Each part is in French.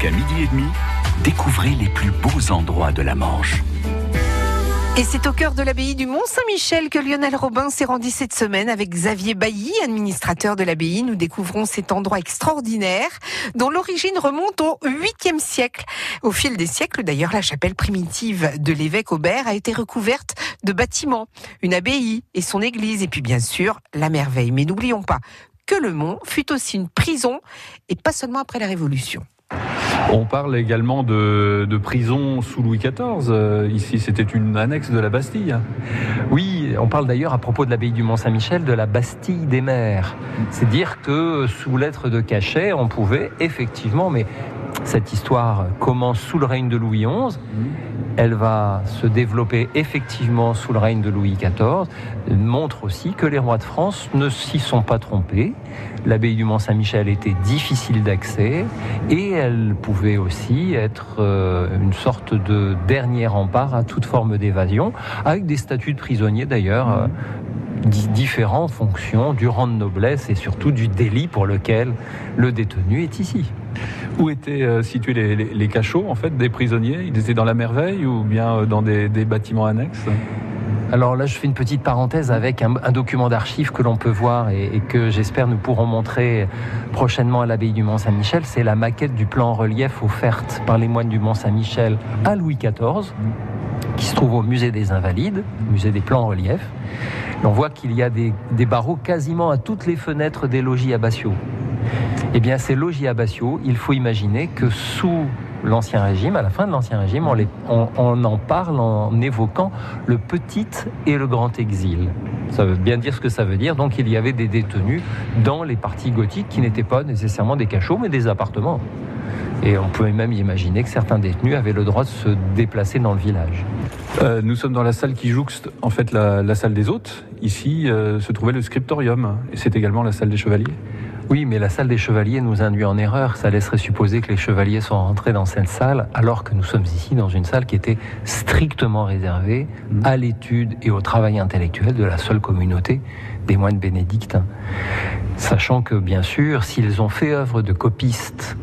Jusqu'à midi et demi, découvrez les plus beaux endroits de la Manche. Et c'est au cœur de l'abbaye du Mont-Saint-Michel que Lionel Robin s'est rendu cette semaine avec Xavier Bailly, administrateur de l'abbaye. Nous découvrons cet endroit extraordinaire dont l'origine remonte au 8e siècle. Au fil des siècles, d'ailleurs, la chapelle primitive de l'évêque Aubert a été recouverte de bâtiments, une abbaye et son église, et puis bien sûr la merveille. Mais n'oublions pas que le Mont fut aussi une prison, et pas seulement après la Révolution. On parle également de, prison sous Louis XIV. Euh, ici, c'était une annexe de la Bastille. Oui, on parle d'ailleurs à propos de l'abbaye du Mont-Saint-Michel de la Bastille des Mers. C'est dire que sous lettre de cachet, on pouvait effectivement, mais cette histoire commence sous le règne de Louis XI. Elle va se développer effectivement sous le règne de Louis XIV. montre aussi que les rois de France ne s'y sont pas trompés. L'abbaye du Mont-Saint-Michel était difficile d'accès et elle pouvait aussi être euh, une sorte de dernier rempart à toute forme d'évasion, avec des statuts de prisonniers d'ailleurs. Euh, différents en fonction du rang de noblesse et surtout du délit pour lequel le détenu est ici. Où étaient euh, situés les, cachots en fait des prisonniers? Ils étaient dans la merveille ou bien dans des bâtiments annexes? Alors là, je fais une petite parenthèse avec un, document d'archives que l'on peut voir et, que j'espère nous pourrons montrer prochainement à l'abbaye du Mont-Saint-Michel. C'est la maquette du plan en relief offerte par les moines du Mont-Saint-Michel à Louis XIV, qui se trouve au musée des Invalides, musée des plans en relief. On voit qu'il y a des, barreaux quasiment à toutes les fenêtres des logis abbatiaux. Eh bien, ces logis abbatiaux, il faut imaginer que sous l'Ancien Régime, à la fin de l'Ancien Régime, on, en parle en évoquant le petit et le grand exil. Ça veut bien dire ce que ça veut dire. Donc il y avait des détenus dans les parties gothiques qui n'étaient pas nécessairement des cachots, mais des appartements. Et on pouvait même imaginer que certains détenus avaient le droit de se déplacer dans le village. Euh, nous sommes dans la salle qui jouxte en fait la, salle des hôtes. Ici euh, se trouvait le scriptorium, et c'est également la salle des chevaliers. Oui, mais la salle des chevaliers nous induit en erreur. Ça laisserait supposer que les chevaliers sont rentrés dans cette salle, alors que nous sommes ici dans une salle qui était strictement réservée à l'étude et au travail intellectuel de la seule communauté des moines bénédictins. Sachant que, bien sûr, s'ils ont fait œuvre de copistes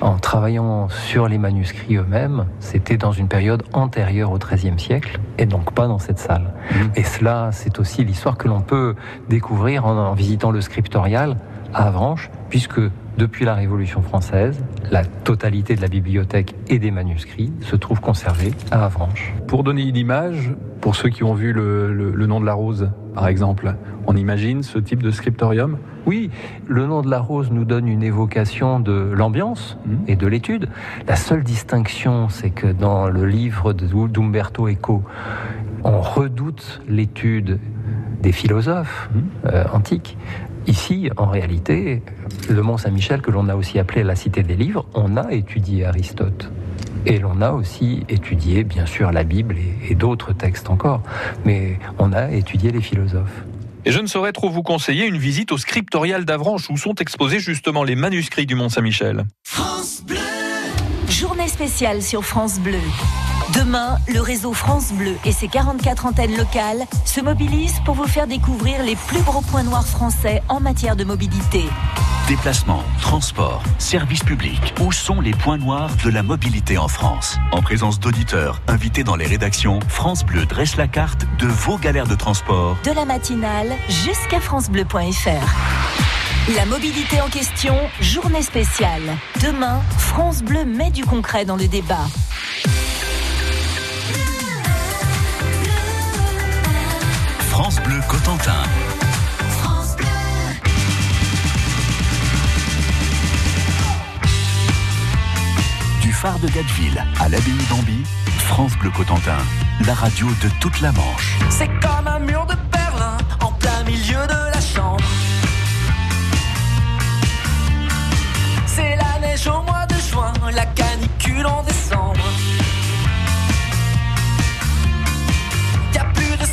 en travaillant sur les manuscrits eux-mêmes, c'était dans une période antérieure au XIIIe siècle, et donc pas dans cette salle. Mm. Et cela, c'est aussi l'histoire que l'on peut découvrir en visitant le scriptorial à Avranches, puisque depuis la Révolution française, la totalité de la bibliothèque et des manuscrits se trouve conservée à Avranches. Pour donner une image, pour ceux qui ont vu le, nom de la rose, par exemple, on imagine ce type de scriptorium? Oui, le nom de la rose nous donne une évocation de l'ambiance mmh. et de l'étude. La seule distinction, c'est que dans le livre d'Umberto Eco, on redoute l'étude des philosophes mmh. euh, antiques, Ici, en réalité, le Mont Saint-Michel, que l'on a aussi appelé la cité des livres, on a étudié Aristote. Et l'on a aussi étudié, bien sûr, la Bible et, d'autres textes encore. Mais on a étudié les philosophes. Et je ne saurais trop vous conseiller une visite au scriptorial d'Avranches où sont exposés justement les manuscrits du Mont Saint-Michel. France Bleu Journée spéciale sur France Bleu. Demain, le réseau France Bleu et ses 44 antennes locales se mobilisent pour vous faire découvrir les plus gros points noirs français en matière de mobilité. Déplacement, transport, services publics. Où sont les points noirs de la mobilité en France? En présence d'auditeurs invités dans les rédactions, France Bleu dresse la carte de vos galères de transport. De la matinale jusqu'à francebleu.fr. La mobilité en question, journée spéciale. Demain, France Bleu met du concret dans le débat. France Bleu Cotentin. Du phare de Gatteville à l'abbaye d'Amby, France Bleu Cotentin, la radio de toute la Manche. C'est comme un mur de Berlin en plein milieu de la chambre. C'est la neige au mois de juin, la canicule en décembre.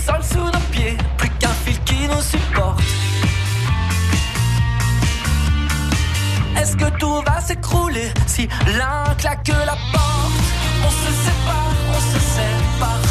Sol sous nos pieds, plus qu'un fil qui nous supporte. Est-ce que tout va s'écrouler si l'un claque la porte? On se sépare, on se sépare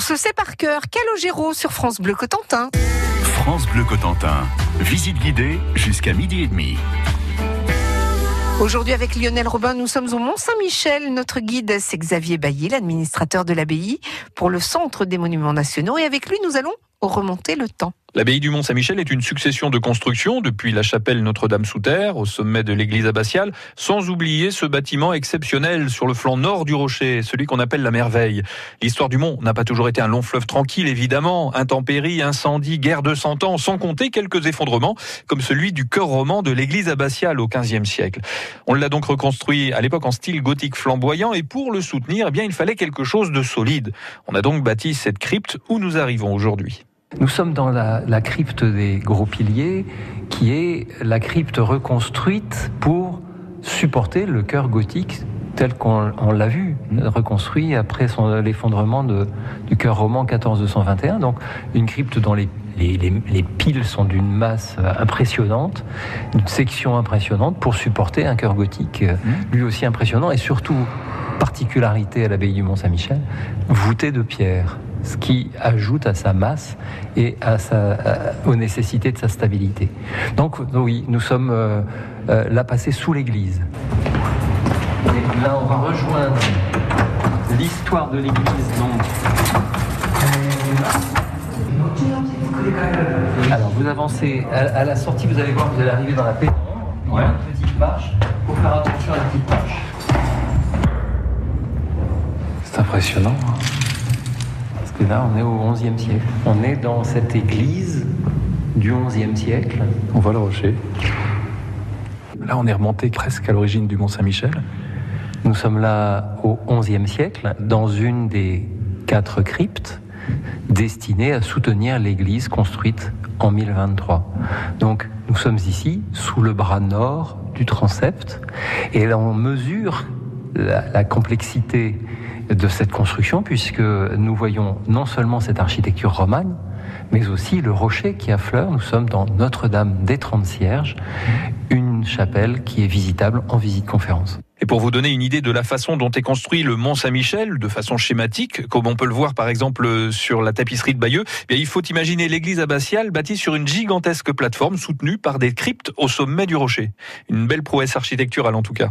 On se sait par cœur. Calogero sur France Bleu Cotentin. France Bleu Cotentin. Visite guidée jusqu'à midi et demi. Aujourd'hui, avec Lionel Robin, nous sommes au Mont-Saint-Michel. Notre guide, c'est Xavier Bailly, l'administrateur de l'abbaye pour le Centre des Monuments Nationaux. Et avec lui, nous allons remonter le temps. L'abbaye du Mont-Saint-Michel est une succession de constructions depuis la chapelle Notre-Dame-sous-Terre au sommet de l'église abbatiale, sans oublier ce bâtiment exceptionnel sur le flanc nord du rocher, celui qu'on appelle la merveille. L'histoire du Mont n'a pas toujours été un long fleuve tranquille, évidemment. Intempéries, incendies, guerre de cent ans, sans compter quelques effondrements, comme celui du chœur roman de l'église abbatiale au XVe siècle. On l'a donc reconstruit à l'époque en style gothique flamboyant, et pour le soutenir, eh bien, il fallait quelque chose de solide. On a donc bâti cette crypte où nous arrivons aujourd'hui. Nous sommes dans la, la crypte des gros piliers, qui est la crypte reconstruite pour supporter le chœur gothique tel qu'on on l'a vu, reconstruit après son- l'effondrement du chœur roman 1421. Donc une crypte dont les, les- les- les piles sont d'une masse euh, impressionnante, une section impressionnante pour supporter un chœur gothique euh, lui aussi impressionnant. Et surtout particularité à l'abbaye du Mont-Saint-Michel, voûté de pierre, ce qui ajoute à sa masse et à sa, à- aux nécessités de sa stabilité. Donc oui, nous sommes euh, euh, là passés sous l'église. Et là, on va rejoindre l'histoire de l'église. Donc, alors vous avancez à, à la sortie, vous allez voir, vous allez arriver dans la pénombre. Il y a une petite marche. Faut faire attention à la petite marche. C'est impressionnant. hein. Que là, on est au XIe siècle. On est dans cette église du XIe siècle. On voit le rocher. Là, on est remonté presque à l'origine du Mont Saint-Michel. Nous sommes là au XIe siècle, dans une des quatre cryptes destinées à soutenir l'église construite en 1023. Donc, nous sommes ici, sous le bras nord du transept, et là, on mesure la, la complexité de cette construction, puisque nous voyons non seulement cette architecture romane, mais aussi le rocher qui affleure. Nous sommes dans Notre-Dame des Trente Cierges, une chapelle qui est visitable en visite conférence. Et pour vous donner une idée de la façon dont est construit le Mont Saint-Michel, de façon schématique, comme on peut le voir par exemple sur la tapisserie de Bayeux, eh il faut imaginer l'église abbatiale bâtie sur une gigantesque plateforme soutenue par des cryptes au sommet du rocher. Une belle prouesse architecturale en tout cas.